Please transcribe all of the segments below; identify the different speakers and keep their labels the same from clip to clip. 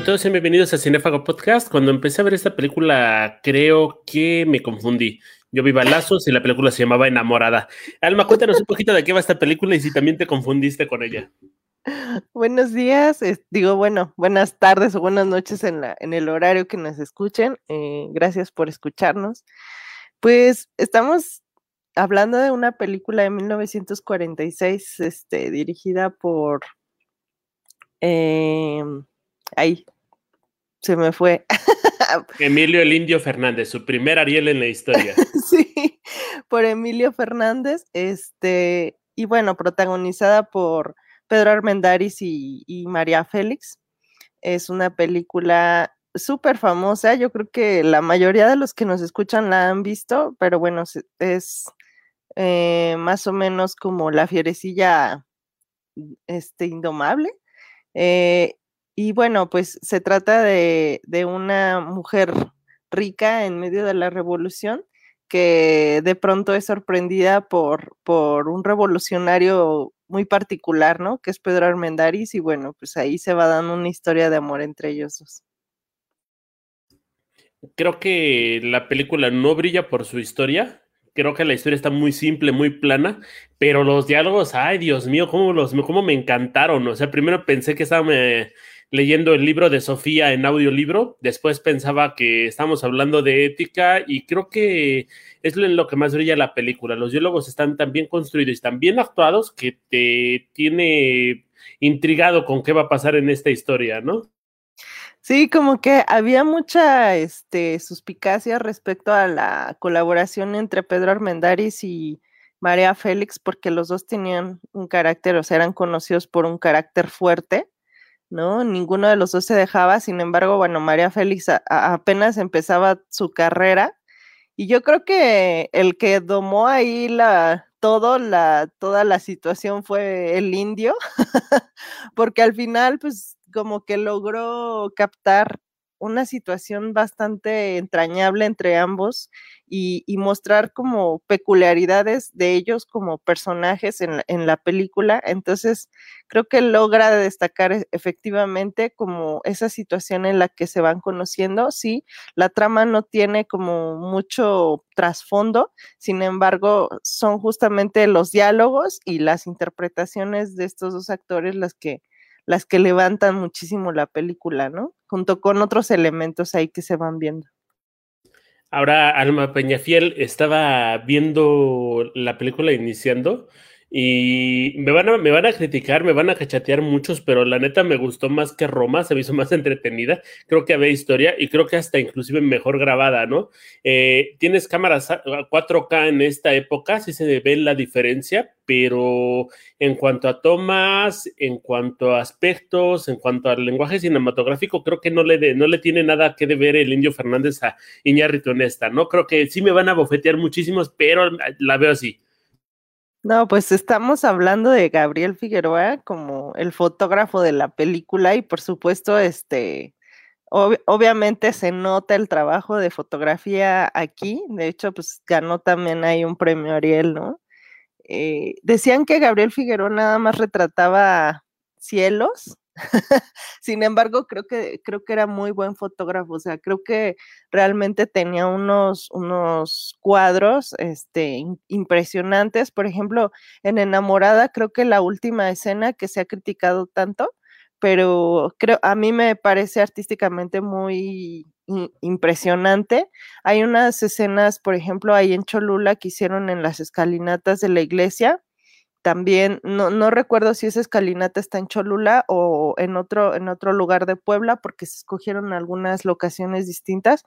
Speaker 1: Hola a todos y bienvenidos a Cinefago Podcast. Cuando empecé a ver esta película, creo que me confundí. Yo vi balazos y la película se llamaba Enamorada. Alma, cuéntanos un poquito de qué va esta película y si también te confundiste con ella.
Speaker 2: Buenos días, digo, bueno, buenas tardes o buenas noches en, el horario que nos escuchen. Eh, gracias por escucharnos. Pues estamos hablando de una película de 1946, este, dirigida por... Em, ahí, se me fue.
Speaker 1: Emilio el Indio Fernández, su primer Ariel en la historia.
Speaker 2: sí, por Emilio Fernández, este, y bueno, protagonizada por Pedro Armendáriz y, María Félix. Es una película súper famosa. Yo creo que la mayoría de los que nos escuchan la han visto, pero bueno, es eh, más o menos como la fierecilla este, indomable. Eh, y bueno, pues se trata de, de, una mujer rica en medio de la revolución que de pronto es sorprendida por, por un revolucionario muy particular, ¿no? Que es Pedro Armendáriz y bueno, pues ahí se va dando una historia de amor entre ellos dos.
Speaker 1: Creo que la película no brilla por su historia. Creo que la historia está muy simple, muy plana, pero los diálogos, ay Dios mío, cómo, los, cómo me encantaron. O sea, primero pensé que estaba leyendo el libro de Sofía en audiolibro, después pensaba que estábamos hablando de ética y creo que es lo que más brilla la película. Los diálogos están tan bien construidos y tan bien actuados que te tiene intrigado con qué va a pasar en esta historia, ¿no?
Speaker 2: Sí, como que había mucha este, suspicacia respecto a la colaboración entre Pedro Armendáriz y María Félix, porque los dos tenían un carácter, o sea, eran conocidos por un carácter fuerte ¿no? Ninguno de los dos se dejaba, sin embargo, bueno, María Félix apenas empezaba su carrera y yo creo que el que domó ahí la, todo, la, toda la situación fue el indio, porque al final, pues como que logró captar una situación bastante entrañable entre ambos y, mostrar como peculiaridades de ellos como personajes en, en, la película. Entonces, creo que logra destacar e, efectivamente como esa situación en la que se van conociendo. Sí, la trama no tiene como mucho trasfondo, sin embargo, son justamente los diálogos y las interpretaciones de estos dos actores las que las que levantan muchísimo la película, ¿no? Junto con otros elementos ahí que se van viendo.
Speaker 1: Ahora, Alma Peñafiel estaba viendo la película iniciando y me van, a, me van a criticar, me van a cachatear muchos, pero la neta me gustó más que Roma, se me hizo más entretenida. Creo que había historia y creo que hasta inclusive mejor grabada, ¿no? Eh, tienes cámaras 4K en esta época, sí se ve la diferencia, pero en cuanto a tomas, en cuanto a aspectos, en cuanto al lenguaje cinematográfico, creo que no le, no le tiene nada que deber el Indio Fernández a Iñárritu en esta, ¿no? Creo que sí me van a bofetear muchísimos, pero la veo así.
Speaker 2: No, pues estamos hablando de Gabriel Figueroa como el fotógrafo de la película y por supuesto, este, obviamente se nota el trabajo de fotografía aquí. De hecho, pues ganó también ahí un premio Ariel, ¿no? Eh, decían que Gabriel Figueroa nada más retrataba cielos Sin embargo, creo que, creo que era muy buen fotógrafo, o sea, creo que realmente tenía unos, unos cuadros este, impresionantes. Por ejemplo, en Enamorada, creo que la última escena que se ha criticado tanto, pero creo, a mí me parece artísticamente muy impresionante. Hay unas escenas, por ejemplo, ahí en Cholula que hicieron en las escalinatas de la iglesia, también, no, no, recuerdo si esa escalinata está en Cholula o en otro, en otro lugar de Puebla, porque se escogieron algunas locaciones distintas,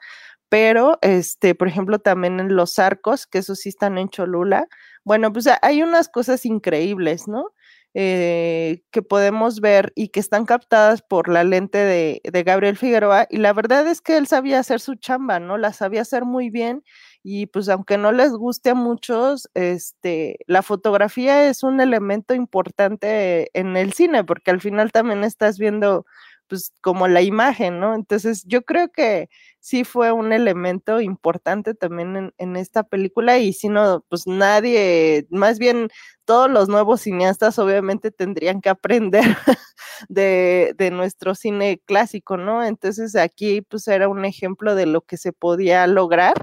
Speaker 2: pero este, por ejemplo, también en los arcos, que esos sí están en Cholula. Bueno, pues hay unas cosas increíbles, ¿no? Eh, que podemos ver y que están captadas por la lente de, de Gabriel Figueroa, y la verdad es que él sabía hacer su chamba, ¿no? La sabía hacer muy bien y pues aunque no les guste a muchos, este, la fotografía es un elemento importante en el cine, porque al final también estás viendo pues como la imagen, ¿no? Entonces yo creo que sí fue un elemento importante también en, esta película y si no, pues nadie, más bien todos los nuevos cineastas obviamente tendrían que aprender de, de, nuestro cine clásico, ¿no? Entonces aquí pues era un ejemplo de lo que se podía lograr.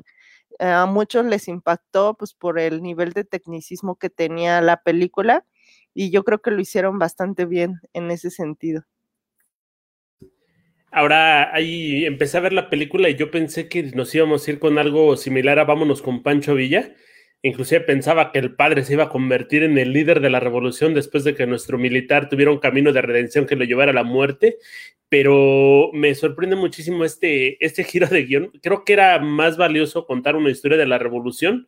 Speaker 2: A muchos les impactó pues por el nivel de tecnicismo que tenía la película y yo creo que lo hicieron bastante bien en ese sentido.
Speaker 1: Ahora ahí empecé a ver la película y yo pensé que nos íbamos a ir con algo similar a Vámonos con Pancho Villa. Inclusive pensaba que el padre se iba a convertir en el líder de la revolución después de que nuestro militar tuviera un camino de redención que lo llevara a la muerte. Pero me sorprende muchísimo este, este giro de guion. Creo que era más valioso contar una historia de la revolución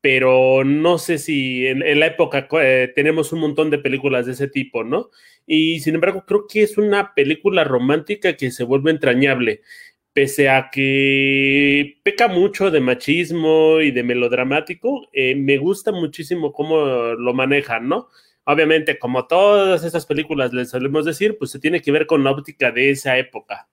Speaker 1: pero no sé si en, la época eh, tenemos un montón de películas de ese tipo, ¿no? Y sin embargo, creo que es una película romántica que se vuelve entrañable, pese a que peca mucho de machismo y de melodramático, eh, me gusta muchísimo cómo lo manejan, ¿no? Obviamente, como todas esas películas les solemos decir, pues se tiene que ver con la óptica de esa época.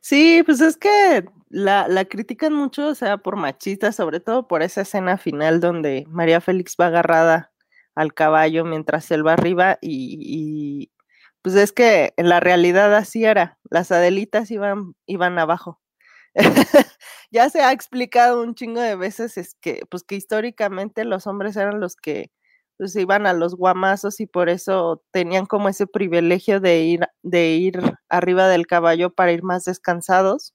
Speaker 2: Sí, pues es que la, la critican mucho, o sea, por machista, sobre todo por esa escena final donde María Félix va agarrada al caballo mientras él va arriba y, pues es que en la realidad así era, las Adelitas iban, iban abajo. ya se ha explicado un chingo de veces es que, pues que históricamente los hombres eran los que pues iban a los guamazos y por eso tenían como ese privilegio de ir, de ir arriba del caballo para ir más descansados.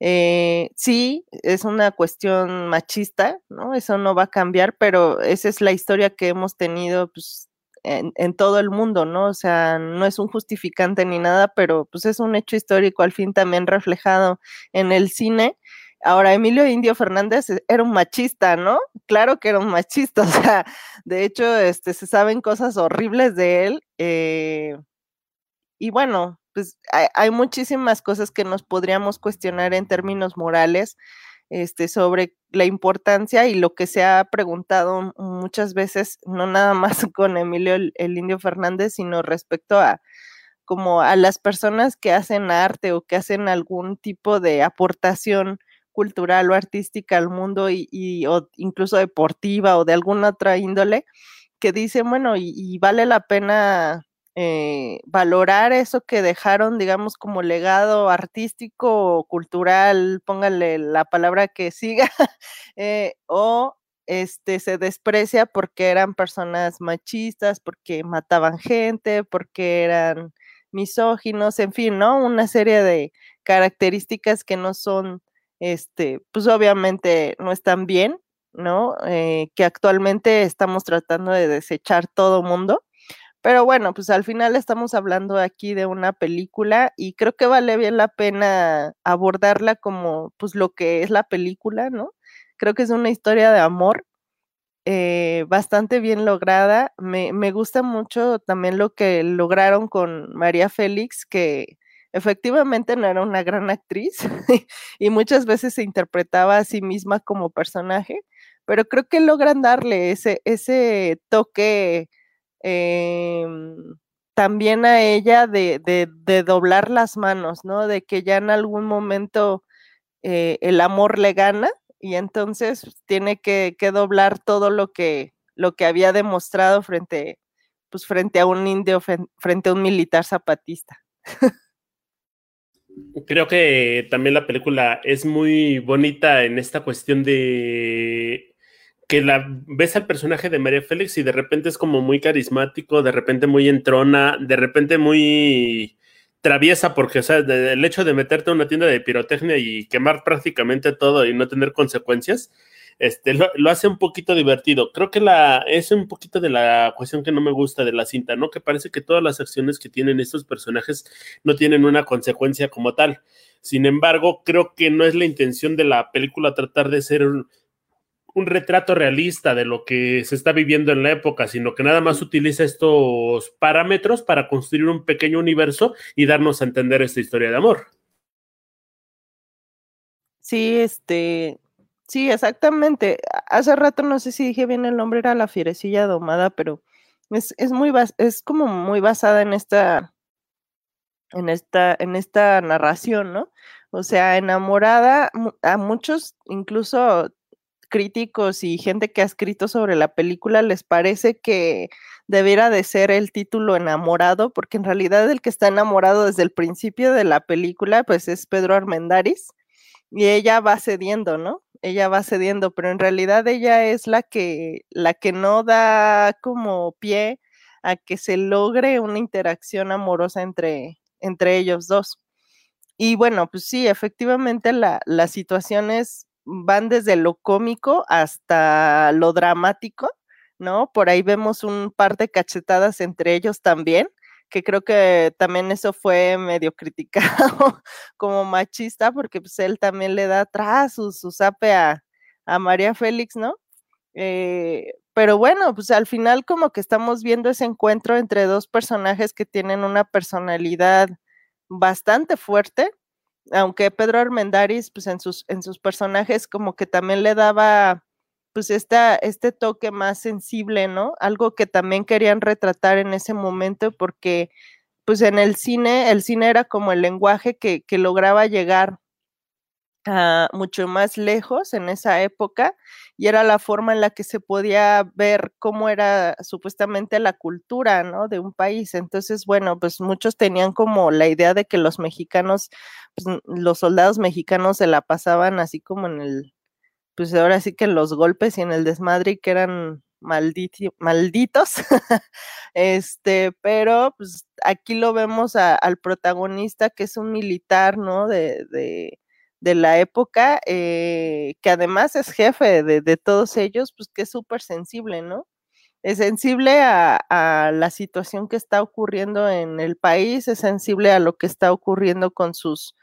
Speaker 2: Eh, sí, es una cuestión machista, ¿no? Eso no va a cambiar, pero esa es la historia que hemos tenido pues, en, en, todo el mundo, ¿no? O sea, no es un justificante ni nada, pero pues es un hecho histórico al fin también reflejado en el cine Ahora, Emilio Indio Fernández e, era un machista, ¿no? Claro que era un machista, o sea, de hecho, este, se saben cosas horribles de él. Eh, y bueno, pues hay, muchísimas cosas que nos podríamos cuestionar en términos morales este, sobre la importancia y lo que se ha preguntado muchas veces, no nada más con Emilio el Indio Fernández, sino respecto a como a las personas que hacen arte o que hacen algún tipo de aportación cultural o artística al mundo y, o incluso deportiva o de alguna otra índole, que dicen, bueno, y, vale la pena eh, valorar eso que dejaron, digamos, como legado artístico o cultural, póngale la palabra que siga, eh, o este, se desprecia porque eran personas machistas, porque mataban gente, porque eran misóginos, en fin, ¿no? Una serie de características que no son este, pues obviamente no están bien, ¿no? Eh, que actualmente estamos tratando de desechar todo mundo. Pero bueno, pues al final estamos hablando aquí de una película y creo que vale bien la pena abordarla como pues lo que es la película, ¿no? Creo que es una historia de amor eh, bastante bien lograda. Me, me gusta mucho también lo que lograron con María Félix, que efectivamente no era una gran actriz y muchas veces se interpretaba a sí misma como personaje, pero creo que logran darle ese, ese toque em, también a ella de, de, doblar las manos, ¿no? De que ya en algún momento eh, el amor le gana y entonces tiene que, que, doblar todo lo que, lo que había demostrado frente, pues, frente a un indio, frente a un militar zapatista.
Speaker 1: Creo que también la película es muy bonita en esta cuestión de que la ves al personaje de María Félix y de repente es como muy carismático, de repente muy entrona, de repente muy traviesa, porque o sea, el hecho de meterte a una tienda de pirotecnia y quemar prácticamente todo y no tener consecuencias, este, lo, hace un poquito divertido. Creo que la, es un poquito de la cuestión que no me gusta de la cinta, ¿no? Que parece que todas las acciones que tienen estos personajes no tienen una consecuencia como tal. Sin embargo, creo que no es la intención de la película tratar de ser un, un retrato realista de lo que se está viviendo en la época, sino que nada más utiliza estos parámetros para construir un pequeño universo y darnos a entender esta historia de amor.
Speaker 2: Sí, este, Sí, exactamente. Hace rato no sé si dije bien el nombre, era la fierecilla domada, pero es, es muy es como muy basada en esta en esta, en esta narración, ¿no? O sea, enamorada, a muchos, incluso críticos y gente que ha escrito sobre la película, les parece que debiera de ser el título enamorado, porque en realidad el que está enamorado desde el principio de la película, pues es Pedro Armendáriz, y ella va cediendo, ¿no? Ella va cediendo, pero en realidad ella es la que, la que no da como pie a que se logre una interacción amorosa entre, entre ellos dos. Y bueno, pues sí, efectivamente la, las situaciones van desde lo cómico hasta lo dramático, ¿no? Por ahí vemos un par de cachetadas entre ellos también, que creo que también eso fue medio criticado como machista, porque pues él también le da atrás su, su zape a, María Félix, ¿no? Eh, pero bueno, pues al final como que estamos viendo ese encuentro entre dos personajes que tienen una personalidad bastante fuerte, aunque Pedro Armendáriz, pues en sus, en sus personajes como que también le daba pues esta, este toque más sensible, ¿no? Algo que también querían retratar en ese momento porque pues en el cine, el cine era como el lenguaje que, que lograba llegar mucho más lejos en esa época y era la forma en la que se podía ver cómo era supuestamente la cultura, ¿no? De un país. Entonces, bueno, pues muchos tenían como la idea de que los mexicanos, pues, los soldados mexicanos se la pasaban así como en el, pues ahora sí que los golpes y en el desmadre que eran malditos, este, pero pues aquí lo vemos al protagonista que es un militar, ¿no? de, de de la época, eh, que además es jefe de, todos ellos, pues que es súper sensible, ¿no? Es sensible a, la situación que está ocurriendo en el país, es sensible a lo que está ocurriendo con sus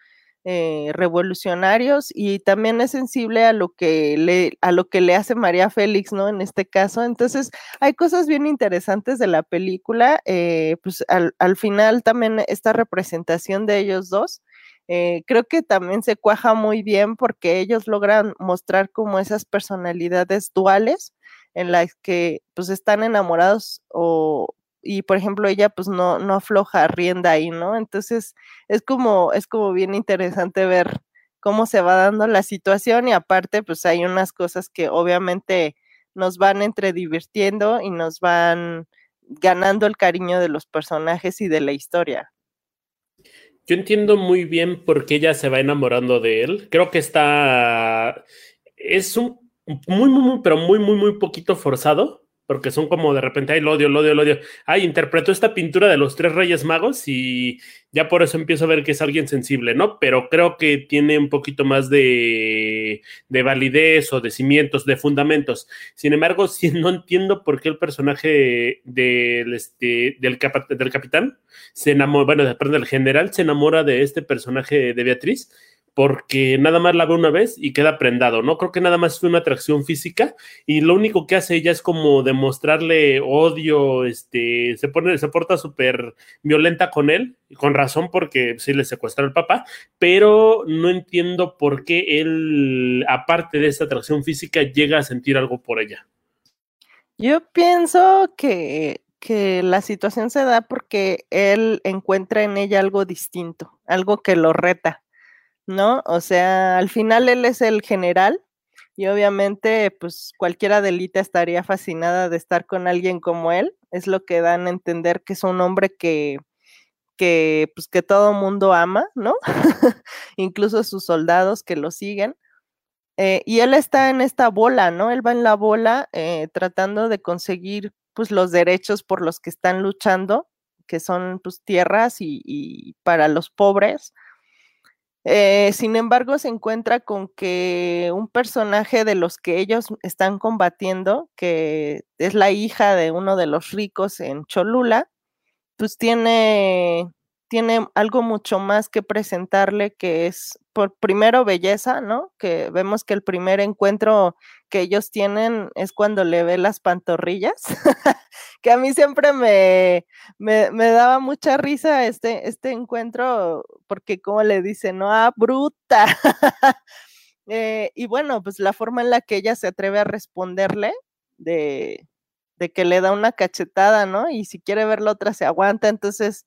Speaker 2: eh, revolucionarios y también es sensible a lo que le a lo que le hace María Félix, ¿no? En este caso. Entonces, hay cosas bien interesantes de la película. Eh, pues al, al, final también esta representación de ellos dos eh, creo que también se cuaja muy bien porque ellos logran mostrar como esas personalidades duales en las que pues están enamorados o y por ejemplo ella pues no, no afloja rienda ahí, ¿no? Entonces es como, es como bien interesante ver cómo se va dando la situación y aparte pues hay unas cosas que obviamente nos van entre divirtiendo y nos van ganando el cariño de los personajes y de la historia.
Speaker 1: Yo entiendo muy bien por qué ella se va enamorando de él. Creo que está. Es un muy, muy, muy, pero muy, muy, muy poquito forzado porque son como de repente, ay, lo odio, lo odio, lo odio. Ay, interpretó esta pintura de los tres reyes magos y ya por eso empiezo a ver que es alguien sensible, ¿no? Pero creo que tiene un poquito más de, de validez o de cimientos, de fundamentos. Sin embargo, sí no entiendo por qué el personaje del, este, del, capitán se enamora, bueno, depende del general, se enamora de este personaje de Beatriz porque nada más la ve una vez y queda prendado, ¿no? Creo que nada más es una atracción física y lo único que hace ella es como demostrarle odio, este, se pone, se porta súper violenta con él, con razón porque sí le secuestró el papá, pero no entiendo por qué él, aparte de esta atracción física, llega a sentir algo por ella.
Speaker 2: Yo pienso que, que la situación se da porque él encuentra en ella algo distinto, algo que lo reta ¿no? O sea, al final él es el general y obviamente pues cualquiera delita estaría fascinada de estar con alguien como él. Es lo que dan a entender que es un hombre que, que pues que todo mundo ama, ¿no? Incluso sus soldados que lo siguen. Eh, y él está en esta bola, ¿no? Él va en la bola eh, tratando de conseguir pues los derechos por los que están luchando, que son pues tierras y para los pobres eh, sin embargo, se encuentra con que un personaje de los que ellos están combatiendo, que es la hija de uno de los ricos en Cholula, pues tiene, tiene algo mucho más que presentarle, que es por primero belleza, ¿no? Que vemos que el primer encuentro que ellos tienen es cuando le ve las pantorrillas, que a mí siempre me, me, daba mucha risa este, este encuentro, porque como le dice, no, ah, bruta. Eh, y bueno, pues la forma en la que ella se atreve a responderle, de, de que le da una cachetada, ¿no? Y si quiere ver la otra se aguanta, entonces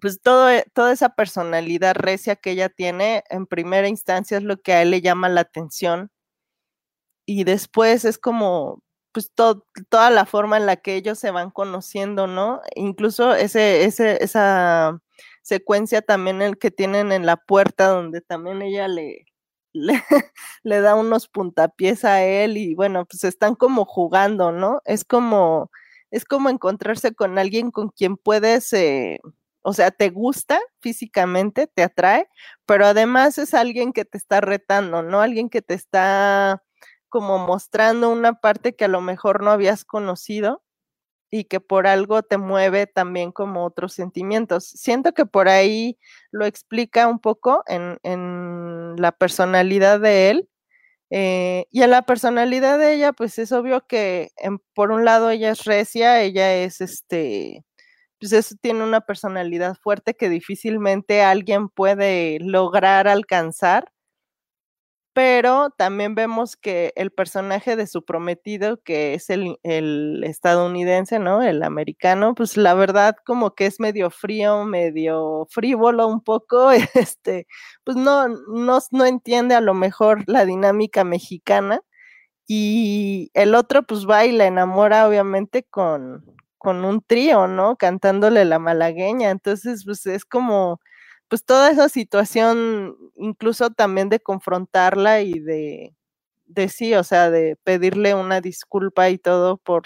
Speaker 2: pues todo, e, toda esa personalidad recia que ella tiene, en primera instancia es lo que a él le llama la atención. Y después es como, pues toda la forma en la que ellos se van conociendo, ¿no? Incluso ese, ese, esa secuencia también el que tienen en la puerta, donde también ella le, le, le da unos puntapiés a él y bueno, pues están como jugando, ¿no? Es como, es como encontrarse con alguien con quien puedes... Eh, o sea, te gusta físicamente, te atrae, pero además es alguien que te está retando, ¿no? Alguien que te está como mostrando una parte que a lo mejor no habías conocido y que por algo te mueve también como otros sentimientos. Siento que por ahí lo explica un poco en, la personalidad de él. Eh, y en la personalidad de ella, pues es obvio que por un lado ella es recia, ella es este, pues eso tiene una personalidad fuerte que difícilmente alguien puede lograr alcanzar. Pero también vemos que el personaje de su prometido, que es el, estadounidense, ¿no? El americano, pues la verdad como que es medio frío, medio frívolo un poco, este, pues no, no, no entiende a lo mejor la dinámica mexicana. Y el otro pues va y la enamora obviamente con, con un trío, ¿no? Cantándole la malagueña. Entonces, pues es como, pues toda esa situación, incluso también de confrontarla y de, de sí, o sea, de pedirle una disculpa y todo por,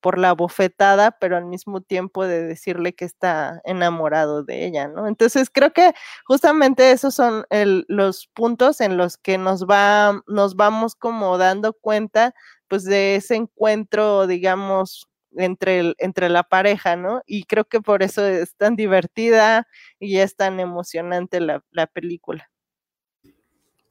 Speaker 2: por la bofetada, pero al mismo tiempo de decirle que está enamorado de ella, ¿no? Entonces creo que justamente esos son los puntos en los que nos va, nos vamos como dando cuenta, pues de ese encuentro, digamos, entre, entre la pareja, ¿no? Y creo que por eso es tan divertida y es tan emocionante la, la película.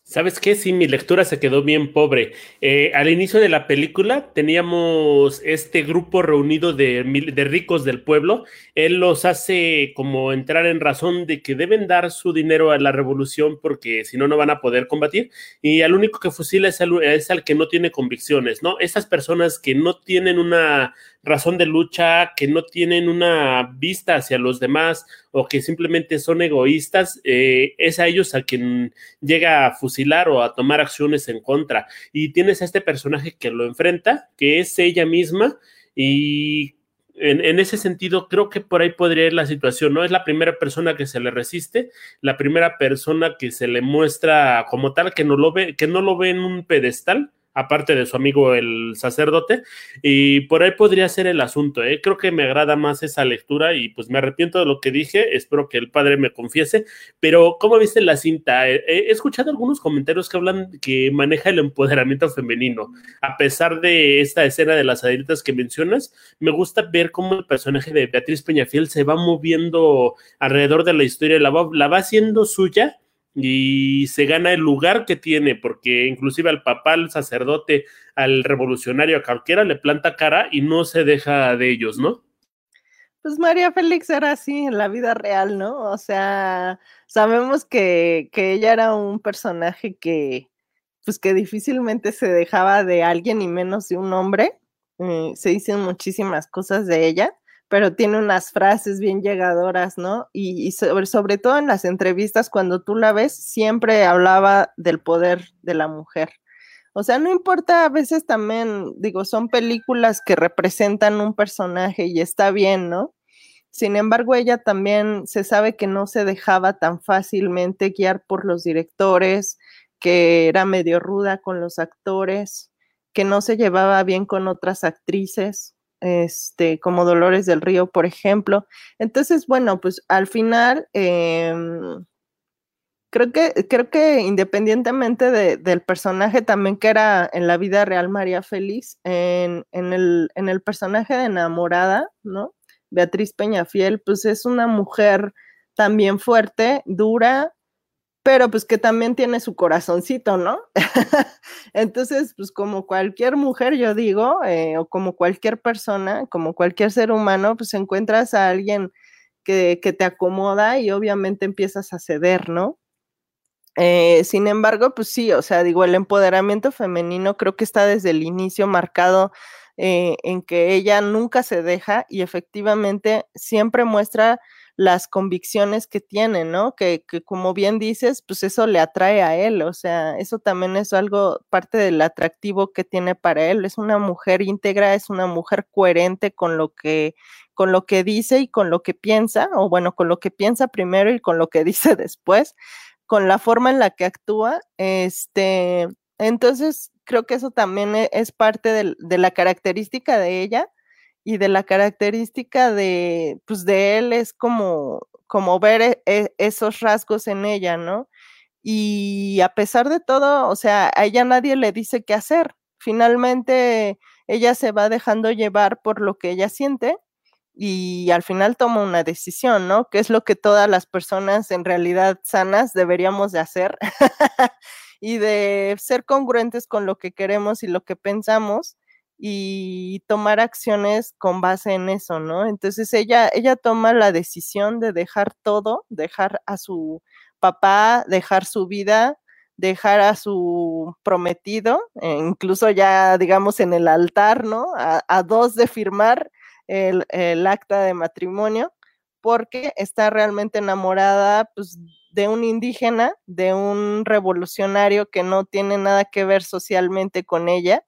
Speaker 1: ¿Sabes qué? Sí, mi lectura se quedó bien pobre. Eh, al inicio de la película teníamos este grupo reunido de, ricos del pueblo. Él los hace como entrar en razón de que deben dar su dinero a la revolución porque si no, no van a poder combatir. Y al único que fusila es al, es al que no tiene convicciones, ¿no? Esas personas que no tienen una razón de lucha, que no tienen una vista hacia los demás o que simplemente son egoístas, eh, es a ellos a quien llega a fusilar o a tomar acciones en contra. Y tienes a este personaje que lo enfrenta, que es ella misma, y en, ese sentido, creo que por ahí podría ir la situación, ¿no? Es la primera persona que se le resiste, la primera persona que se le muestra como tal, que no lo ve, que no lo ve en un pedestal, aparte de su amigo el sacerdote, y por ahí podría ser el asunto, ¿eh? creo que me agrada más esa lectura y pues me arrepiento de lo que dije, espero que el padre me confiese, pero ¿cómo viste la cinta? He escuchado algunos comentarios que hablan que maneja el empoderamiento femenino, a pesar de esta escena de las adelitas que mencionas, me gusta ver cómo el personaje de Beatriz Peñafiel se va moviendo alrededor de la historia, la la va haciendo suya, y se gana el lugar que tiene, porque inclusive al papá, al sacerdote, al revolucionario, a cualquiera le planta cara y no se deja de ellos, ¿no?
Speaker 2: Pues María Félix era así en la vida real, ¿no? O sea, sabemos que, ella era un personaje que, pues que difícilmente se dejaba de alguien y menos de un hombre. Eh, se dicen muchísimas cosas de ella pero tiene unas frases bien llegadoras, ¿no? Y, sobre, sobre todo en las entrevistas, cuando tú la ves, siempre hablaba del poder de la mujer. O sea, no importa, a veces también, digo, son películas que representan un personaje y está bien, ¿no? Sin embargo, ella también se sabe que no se dejaba tan fácilmente guiar por los directores, que era medio ruda con los actores, que no se llevaba bien con otras actrices este, como Dolores del Río, por ejemplo. Entonces, bueno, pues al final, em, creo, que, creo que independientemente del personaje también que era en la vida real María Félix, en, en, el, en el personaje de enamorada, ¿no? Beatriz Peñafiel, pues es una mujer también fuerte, dura, pero pues que también tiene su corazoncito, ¿no? Entonces, pues como cualquier mujer, yo digo, eh, o como cualquier persona, como cualquier ser humano, pues encuentras a alguien que, te acomoda y obviamente empiezas a ceder, ¿no? Eh, sin embargo, pues sí, o sea, digo, el empoderamiento femenino creo que está desde el inicio marcado eh, en que ella nunca se deja y efectivamente siempre muestra las convicciones que tiene, ¿no? Que, que, como bien dices, pues eso le atrae a él, o sea, eso también es algo, parte del atractivo que tiene para él. Es una mujer íntegra, es una mujer coherente con lo que, con lo que dice y con lo que piensa, o bueno, con lo que piensa primero y con lo que dice después, con la forma en la que actúa, este, entonces creo que eso también e, es parte de, de la característica de ella y de la característica de, pues de él es como, como ver e, e, esos rasgos en ella, ¿no? Y a pesar de todo, o sea, a ella nadie le dice qué hacer. Finalmente, ella se va dejando llevar por lo que ella siente y al final toma una decisión, ¿no? Que es lo que todas las personas en realidad sanas deberíamos de hacer y de ser congruentes con lo que queremos y lo que pensamos y tomar acciones con base en eso, ¿no? Entonces ella, ella toma la decisión de dejar todo, dejar a su papá, dejar su vida, dejar a su prometido, e incluso ya digamos en el altar, ¿no? A, dos de firmar el, el, acta de matrimonio, porque está realmente enamorada pues, de un indígena, de un revolucionario que no tiene nada que ver socialmente con ella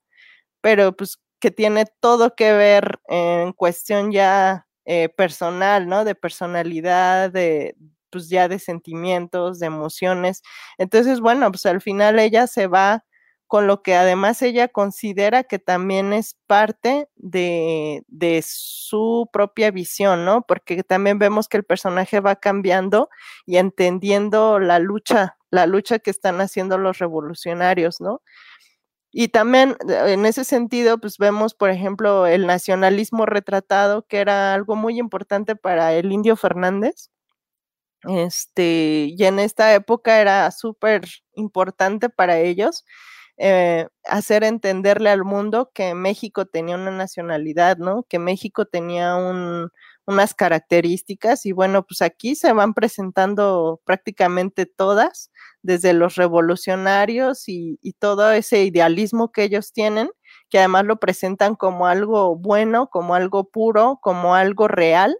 Speaker 2: pero pues que tiene todo que ver en cuestión ya eh, personal, ¿no? De personalidad, de pues ya de sentimientos, de emociones. Entonces, bueno, pues al final ella se va con lo que además ella considera que también es parte de, de, su propia visión, ¿no? Porque también vemos que el personaje va cambiando y entendiendo la lucha, la lucha que están haciendo los revolucionarios, ¿no? Y también en ese sentido, pues vemos, por ejemplo, el nacionalismo retratado, que era algo muy importante para el indio Fernández. Este, y en esta época era súper importante para ellos eh, hacer entenderle al mundo que México tenía una nacionalidad, ¿no? Que México tenía un, unas características y bueno, pues aquí se van presentando prácticamente todas, desde los revolucionarios y, todo ese idealismo que ellos tienen, que además lo presentan como algo bueno, como algo puro, como algo real.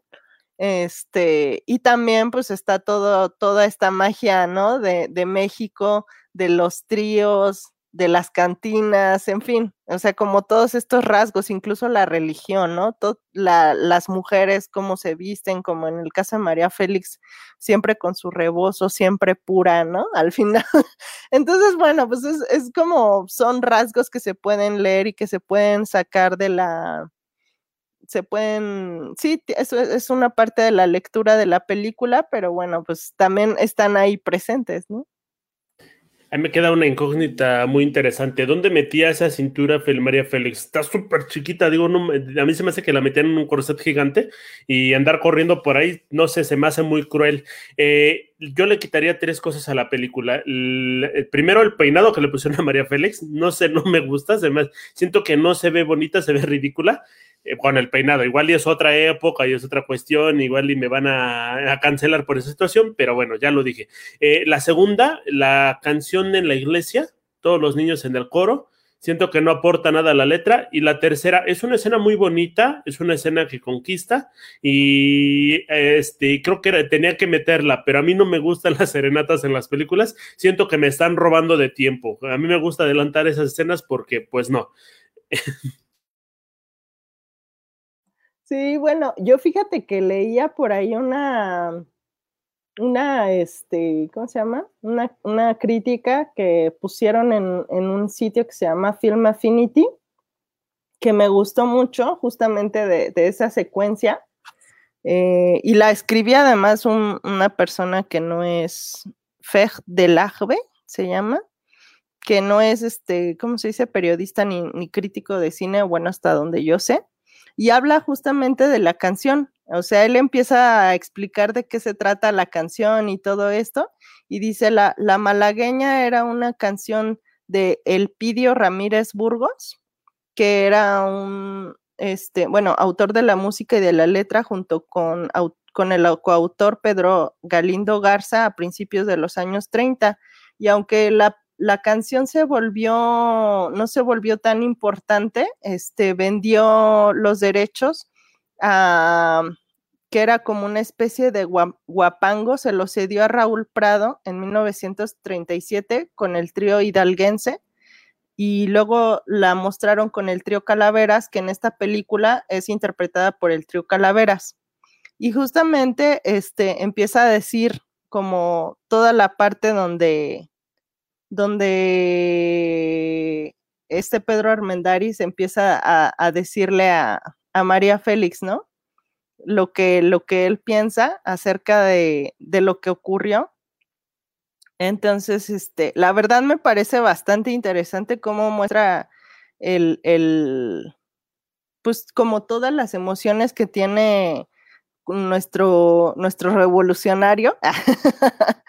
Speaker 2: Este, y también pues está todo, toda esta magia, ¿no? De, de México, de los tríos, de las cantinas, en fin, o sea, como todos estos rasgos, incluso la religión, ¿no? la, las mujeres, cómo se visten, como en el caso de María Félix, siempre con su rebozo, siempre pura, ¿no? Al final. Entonces, bueno, pues es, es como, son rasgos que se pueden leer y que se pueden sacar de la, se pueden, sí, eso es una parte de la lectura de la película, pero bueno, pues también están ahí presentes, ¿no?
Speaker 1: A mí me queda una incógnita muy interesante. ¿Dónde metía esa cintura María Félix? Está súper chiquita, digo, no, a mí se me hace que la metían en un corset gigante y andar corriendo por ahí, no sé, se me hace muy cruel. Eh, yo le quitaría tres cosas a la película. El, primero, el peinado que le pusieron a María Félix, no sé, no me gusta, se me, siento que no se ve bonita, se ve ridícula. Eh, con el peinado. Igual y es otra época y es otra cuestión, igual y me van a, cancelar por esa situación, pero bueno, ya lo dije. Eh, la segunda, la canción en la iglesia, todos los niños en el coro, siento que no aporta nada a la letra. Y la tercera, es una escena muy bonita, es una escena que conquista y este, creo que tenía que meterla, pero a mí no me gustan las serenatas en las películas, siento que me están robando de tiempo. A mí me gusta adelantar esas escenas porque pues no.
Speaker 2: Sí, bueno, yo fíjate que leía por ahí una, una, este, ¿cómo se llama? Una, una crítica que pusieron en, en, un sitio que se llama Film Affinity, que me gustó mucho justamente de, de esa secuencia. Eh, y la escribí además un, una persona que no es Fej Delagbe, se llama, que no es, este, ¿cómo se dice? Periodista ni, ni crítico de cine, bueno, hasta donde yo sé y habla justamente de la canción. O sea, él empieza a explicar de qué se trata la canción y todo esto, y dice, la, la malagueña era una canción de Elpidio Ramírez Burgos, que era un, este, bueno, autor de la música y de la letra junto con, con el coautor Pedro Galindo Garza a principios de los años 30. Y aunque la la canción se volvió, no se volvió tan importante, este, vendió los derechos a, que era como una especie de guapango, se lo cedió a Raúl Prado en 1937 con el trío hidalguense y luego la mostraron con el trío Calaveras, que en esta película es interpretada por el trío Calaveras. Y justamente este, empieza a decir como toda la parte donde, donde este Pedro Armendáriz empieza a, decirle a, a María Félix, ¿no? lo que, lo que él piensa acerca de, de, lo que ocurrió. Entonces, este, la verdad me parece bastante interesante cómo muestra el, el, pues como todas las emociones que tiene nuestro, nuestro revolucionario.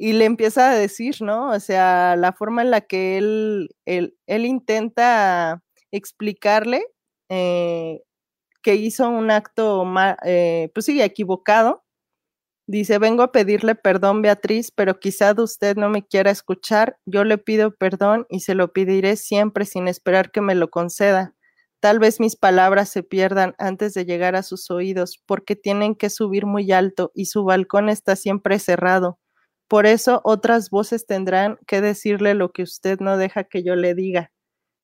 Speaker 2: y le empieza a decir, ¿no? O sea, la forma en la que él, él, él intenta explicarle eh, que hizo un acto, eh, pues sí, equivocado. Dice, vengo a pedirle perdón, Beatriz, pero quizá usted no me quiera escuchar. Yo le pido perdón y se lo pediré siempre sin esperar que me lo conceda. Tal vez mis palabras se pierdan antes de llegar a sus oídos, porque tienen que subir muy alto y su balcón está siempre cerrado. Por eso otras voces tendrán que decirle lo que usted no deja que yo le diga.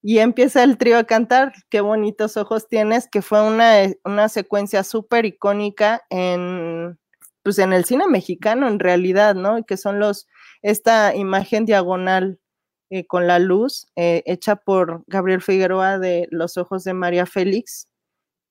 Speaker 2: Y empieza el trío a cantar, qué bonitos ojos tienes, que fue una, eh, una secuencia súper icónica en, pues en el cine mexicano en realidad, ¿no? Que son los, esta imagen diagonal eh, con la luz eh, hecha por Gabriel Figueroa de Los ojos de María Félix.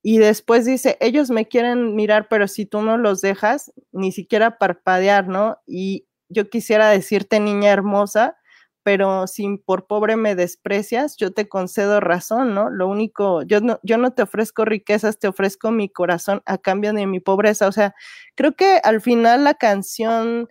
Speaker 2: Y después dice, ellos me quieren mirar, pero si tú no los dejas, ni siquiera parpadear, ¿no? Y yo quisiera decirte, niña hermosa, pero si por pobre me desprecias, yo te concedo razón, ¿no? Lo único, yo no, yo no te ofrezco riquezas, te ofrezco mi corazón a cambio de mi pobreza. O sea, creo que al final la canción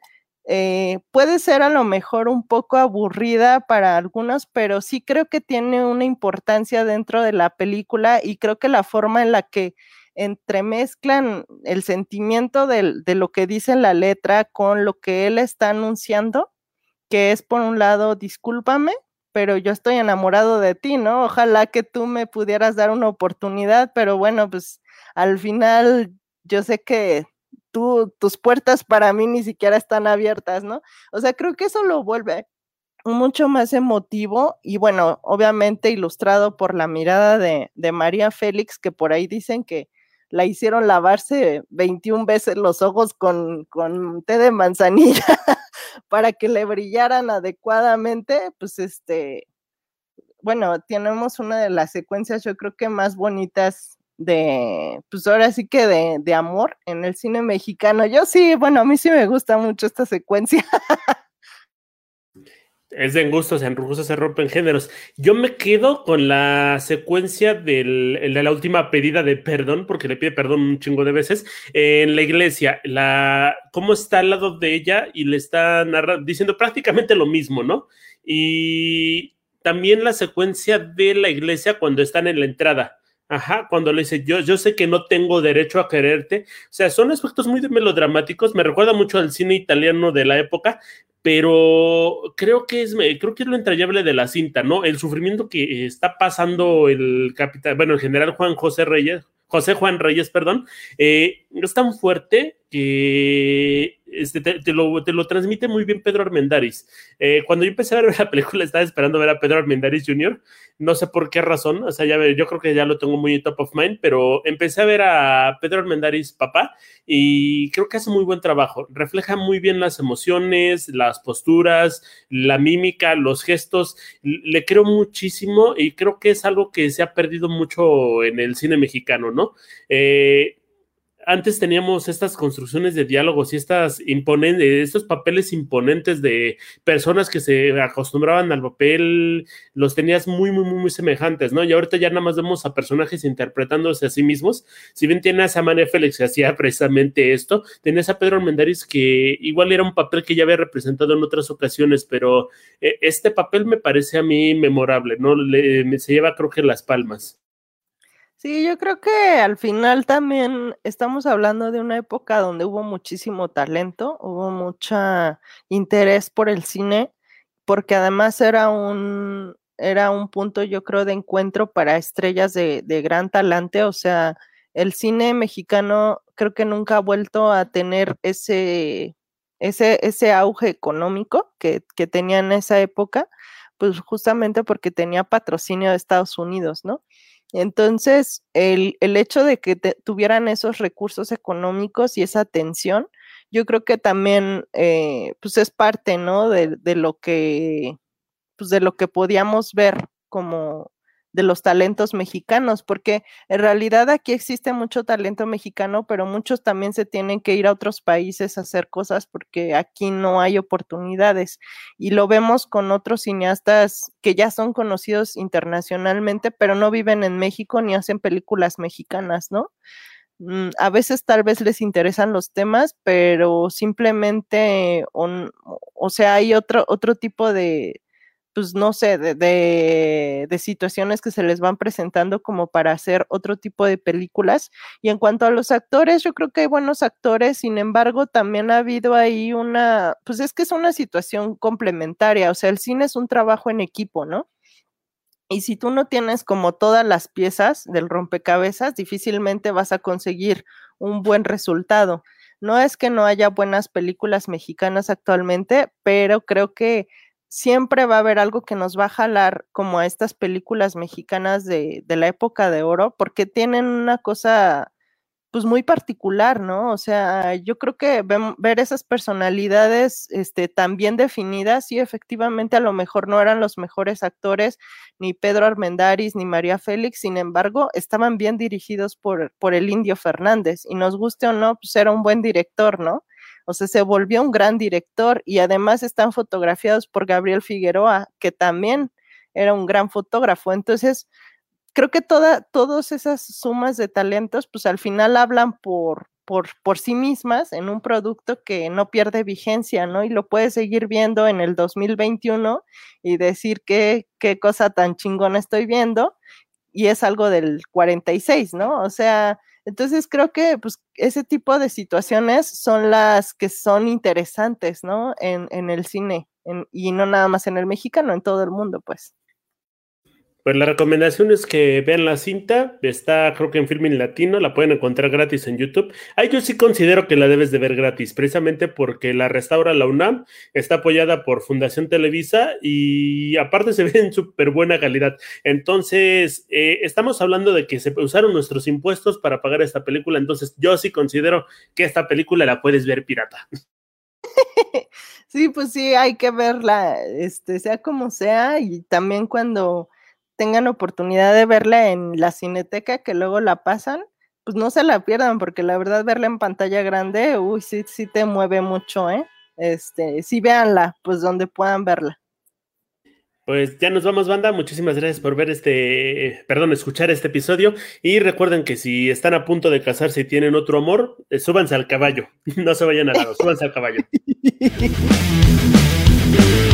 Speaker 2: eh, puede ser a lo mejor un poco aburrida para algunos, pero sí creo que tiene una importancia dentro de la película y creo que la forma en la que entremezclan el sentimiento de, de lo que dice la letra con lo que él está anunciando, que es por un lado, discúlpame, pero yo estoy enamorado de ti, ¿no? Ojalá que tú me pudieras dar una oportunidad, pero bueno, pues al final yo sé que tú, tus puertas para mí ni siquiera están abiertas, ¿no? O sea, creo que eso lo vuelve mucho más emotivo y bueno, obviamente ilustrado por la mirada de, de María Félix, que por ahí dicen que la hicieron lavarse 21 veces los ojos con, con té de manzanilla para que le brillaran adecuadamente, pues este, bueno, tenemos una de las secuencias yo creo que más bonitas de, pues ahora sí que de, de amor en el cine mexicano. Yo sí, bueno, a mí sí me gusta mucho esta secuencia.
Speaker 1: Es de gustos, en gustos se rompen géneros. Yo me quedo con la secuencia del, de la última pedida de perdón, porque le pide perdón un chingo de veces, en la iglesia. La, cómo está al lado de ella y le está diciendo prácticamente lo mismo, ¿no? Y también la secuencia de la iglesia cuando están en la entrada. Ajá, cuando le dice, yo, yo sé que no tengo derecho a quererte. O sea, son aspectos muy melodramáticos. Me recuerda mucho al cine italiano de la época, pero creo que es, creo que es lo entrañable de la cinta, ¿no? El sufrimiento que está pasando el capitán, bueno, el general Juan José Reyes, José Juan Reyes, perdón, eh, es tan fuerte que este, te, lo, te, lo, transmite muy bien Pedro Armendáriz. Eh, cuando yo empecé a ver la película, estaba esperando ver a Pedro Armendáriz Jr., no sé por qué razón, o sea, ya, yo creo que ya lo tengo muy top of mind, pero empecé a ver a Pedro Armendáriz papá y creo que hace muy buen trabajo. Refleja muy bien las emociones, las posturas, la mímica, los gestos. Le creo muchísimo y creo que es algo que se ha perdido mucho en el cine mexicano, ¿no? Eh, antes teníamos estas construcciones de diálogos y estas imponentes, estos papeles imponentes de personas que se acostumbraban al papel, los tenías muy, muy, muy, muy semejantes, ¿no? Y ahorita ya nada más vemos a personajes interpretándose a sí mismos. Si bien tienes a Mané Félix que hacía precisamente esto, tenías a Pedro Mendaris que igual era un papel que ya había representado en otras ocasiones, pero eh, este papel me parece a mí memorable, ¿no? Le, se lleva creo que las palmas.
Speaker 2: Sí, yo creo que al final también estamos hablando de una época donde hubo muchísimo talento, hubo mucho interés por el cine, porque además era un, era un punto, yo creo, de encuentro para estrellas de, gran talante, o sea, el cine mexicano creo que nunca ha vuelto a tener ese, ese, ese auge económico que, que tenía en esa época, pues justamente porque tenía patrocinio de Estados Unidos, ¿no? Entonces, el, el hecho de que tuvieran esos recursos económicos y esa atención, yo creo que también, eh, pues es parte, ¿no? De, de, lo que, pues de lo que podíamos ver como de los talentos mexicanos, porque en realidad aquí existe mucho talento mexicano, pero muchos también se tienen que ir a otros países a hacer cosas porque aquí no hay oportunidades. Y lo vemos con otros cineastas que ya son conocidos internacionalmente, pero no viven en México ni hacen películas mexicanas, ¿no? Mm, a veces tal vez les interesan los temas, pero simplemente, o, sea, hay otro, otro tipo de, pues no sé, de, de, situaciones que se les van presentando como para hacer otro tipo de películas. Y en cuanto a los actores, yo creo que hay buenos actores, sin embargo, también ha habido ahí una, pues es que es una situación complementaria, o sea, el cine es un trabajo en equipo, ¿no? Y si tú no tienes como todas las piezas del rompecabezas, difícilmente vas a conseguir un buen resultado. No es que no haya buenas películas mexicanas actualmente, pero creo que siempre va a haber algo que nos va a jalar como a estas películas mexicanas de, de la época de oro, porque tienen una cosa pues muy particular, ¿no? O sea, yo creo que ver esas personalidades este, tan bien definidas, sí, efectivamente a lo mejor no eran los mejores actores, ni Pedro Armendáriz, ni María Félix, sin embargo, estaban bien dirigidos por, por el Indio Fernández, y nos guste o no, pues era un buen director, ¿no? O sea, se volvió un gran director y además están fotografiados por Gabriel Figueroa, que también era un gran fotógrafo. Entonces, creo que toda, todas esas sumas de talentos, pues al final hablan por, por, por sí mismas en un producto que no pierde vigencia, ¿no? Y lo puedes seguir viendo en el 2021 y decir qué, qué cosa tan chingona estoy viendo. Y es algo del 46, ¿no? O sea, entonces creo que pues, ese tipo de situaciones son las que son interesantes, ¿no? En, en el cine y no nada más en el mexicano, en todo el mundo, pues.
Speaker 1: Pues la recomendación es que vean la cinta, está creo que en Filming Latino, la pueden encontrar gratis en YouTube. Ahí yo sí considero que la debes de ver gratis, precisamente porque la restaura la UNAM, está apoyada por Fundación Televisa y aparte se ve en súper buena calidad. Entonces, eh, estamos hablando de que se usaron nuestros impuestos para pagar esta película, entonces yo sí considero que esta película la puedes ver pirata.
Speaker 2: Sí, pues sí, hay que verla, este, sea como sea, y también cuando tengan oportunidad de verla en la cineteca, que luego la pasan, pues no se la pierdan, porque la verdad verla en pantalla grande, uy, sí, sí te mueve mucho, ¿eh? Este, sí véanla, pues donde puedan verla.
Speaker 1: Pues ya nos vamos, banda. Muchísimas gracias por ver este, perdón, escuchar este episodio. Y recuerden que si están a punto de casarse y tienen otro amor, eh, súbanse al caballo. No se vayan al lado, súbanse al caballo.